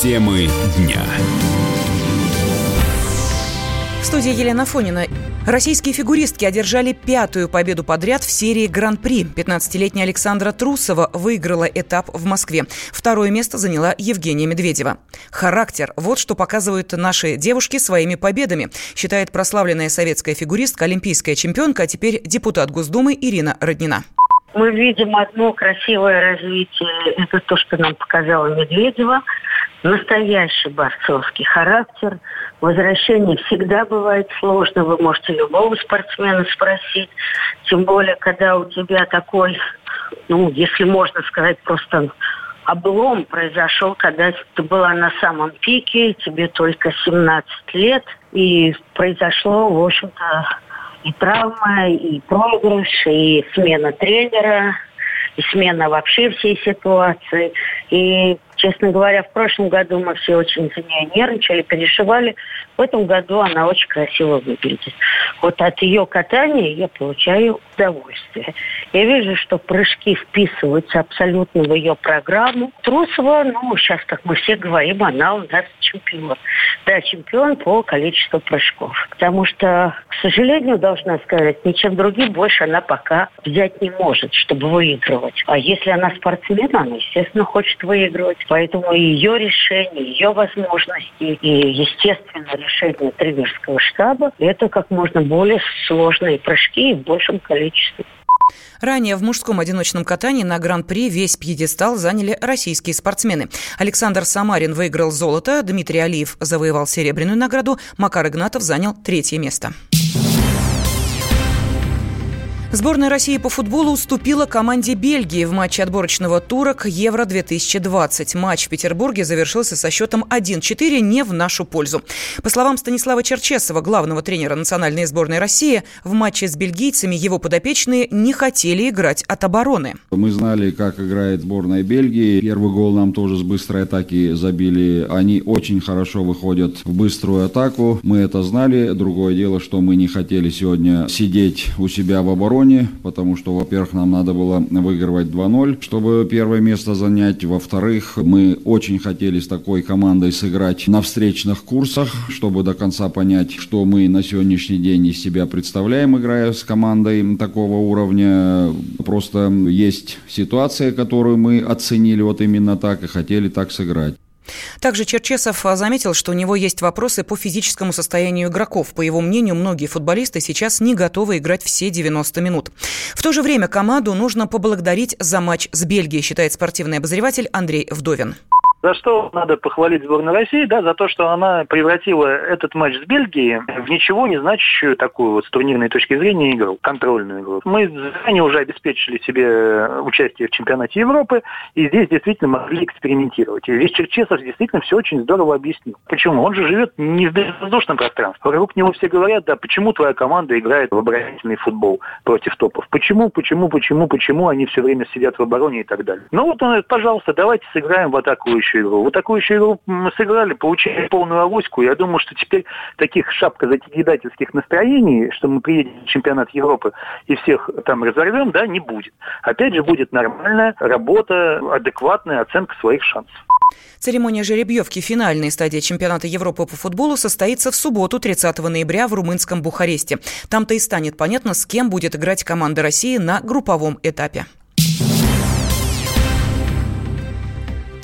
Темы дня. В студии Елена Фонина. Российские фигуристки одержали пятую победу подряд в серии Гран-при. 15-летняя Александра Трусова выиграла этап в Москве. Второе место заняла Евгения Медведева. Характер – вот что показывают наши девушки своими победами, считает прославленная советская фигуристка, олимпийская чемпионка, а теперь депутат Госдумы Ирина Роднина. Мы видим одно красивое развитие. Это то, что нам показала Медведева. Настоящий борцовский характер. Возвращение всегда бывает сложно. Вы можете любого спортсмена спросить. Тем более, когда у тебя такой, ну, если можно сказать, просто облом произошел, когда ты была на самом пике, тебе только 17 лет, и произошло, в общем-то, и травма, и проигрыш, и смена тренера, и смена вообще всей ситуации. И Честно говоря, в прошлом году мы все очень за нее нервничали, переживали. В этом году она очень красиво выглядит. Вот от ее катания я получаю удовольствие. Я вижу, что прыжки вписываются абсолютно в ее программу. Трусова, ну, сейчас, как мы все говорим, она у нас чемпион. Да, чемпион по количеству прыжков. Потому что, к сожалению, должна сказать, ничем другим больше она пока взять не может, чтобы выигрывать. А если она спортсмен, она, естественно, хочет выигрывать. Поэтому ее решение, ее возможности и, естественно, решение тренерского штаба – это как можно более сложные прыжки и в большем количестве. Ранее в мужском одиночном катании на Гран-при весь пьедестал заняли российские спортсмены. Александр Самарин выиграл золото, Дмитрий Алиев завоевал серебряную награду, Макар Игнатов занял третье место. Сборная России по футболу уступила команде Бельгии в матче отборочного тура к Евро-2020. Матч в Петербурге завершился со счетом 1-4 не в нашу пользу. По словам Станислава Черчесова, главного тренера национальной сборной России, в матче с бельгийцами его подопечные не хотели играть от обороны. Мы знали, как играет сборная Бельгии. Первый гол нам тоже с быстрой атаки забили. Они очень хорошо выходят в быструю атаку. Мы это знали. Другое дело, что мы не хотели сегодня сидеть у себя в обороне обороне, потому что, во-первых, нам надо было выигрывать 2-0, чтобы первое место занять. Во-вторых, мы очень хотели с такой командой сыграть на встречных курсах, чтобы до конца понять, что мы на сегодняшний день из себя представляем, играя с командой такого уровня. Просто есть ситуация, которую мы оценили вот именно так и хотели так сыграть. Также Черчесов заметил, что у него есть вопросы по физическому состоянию игроков. По его мнению, многие футболисты сейчас не готовы играть все 90 минут. В то же время команду нужно поблагодарить за матч с Бельгией, считает спортивный обозреватель Андрей Вдовин. За что надо похвалить сборную России, да, за то, что она превратила этот матч с Бельгией в ничего не значащую такую вот с турнирной точки зрения игру, контрольную игру. Мы заранее уже обеспечили себе участие в чемпионате Европы, и здесь действительно могли экспериментировать. И весь Черчесов действительно все очень здорово объяснил. Почему? Он же живет не в безвоздушном пространстве. Вокруг него все говорят, да, почему твоя команда играет в оборонительный футбол против топов? Почему, почему, почему, почему они все время сидят в обороне и так далее? Ну вот, пожалуйста, давайте сыграем в атакующую атакующую игру. Такую игру мы сыграли, получили полную авоську. Я думаю, что теперь таких шапкозакидательских настроений, что мы приедем в чемпионат Европы и всех там разорвем, да, не будет. Опять же, будет нормальная работа, адекватная оценка своих шансов. Церемония жеребьевки финальной стадии чемпионата Европы по футболу состоится в субботу, 30 ноября, в румынском Бухаресте. Там-то и станет понятно, с кем будет играть команда России на групповом этапе.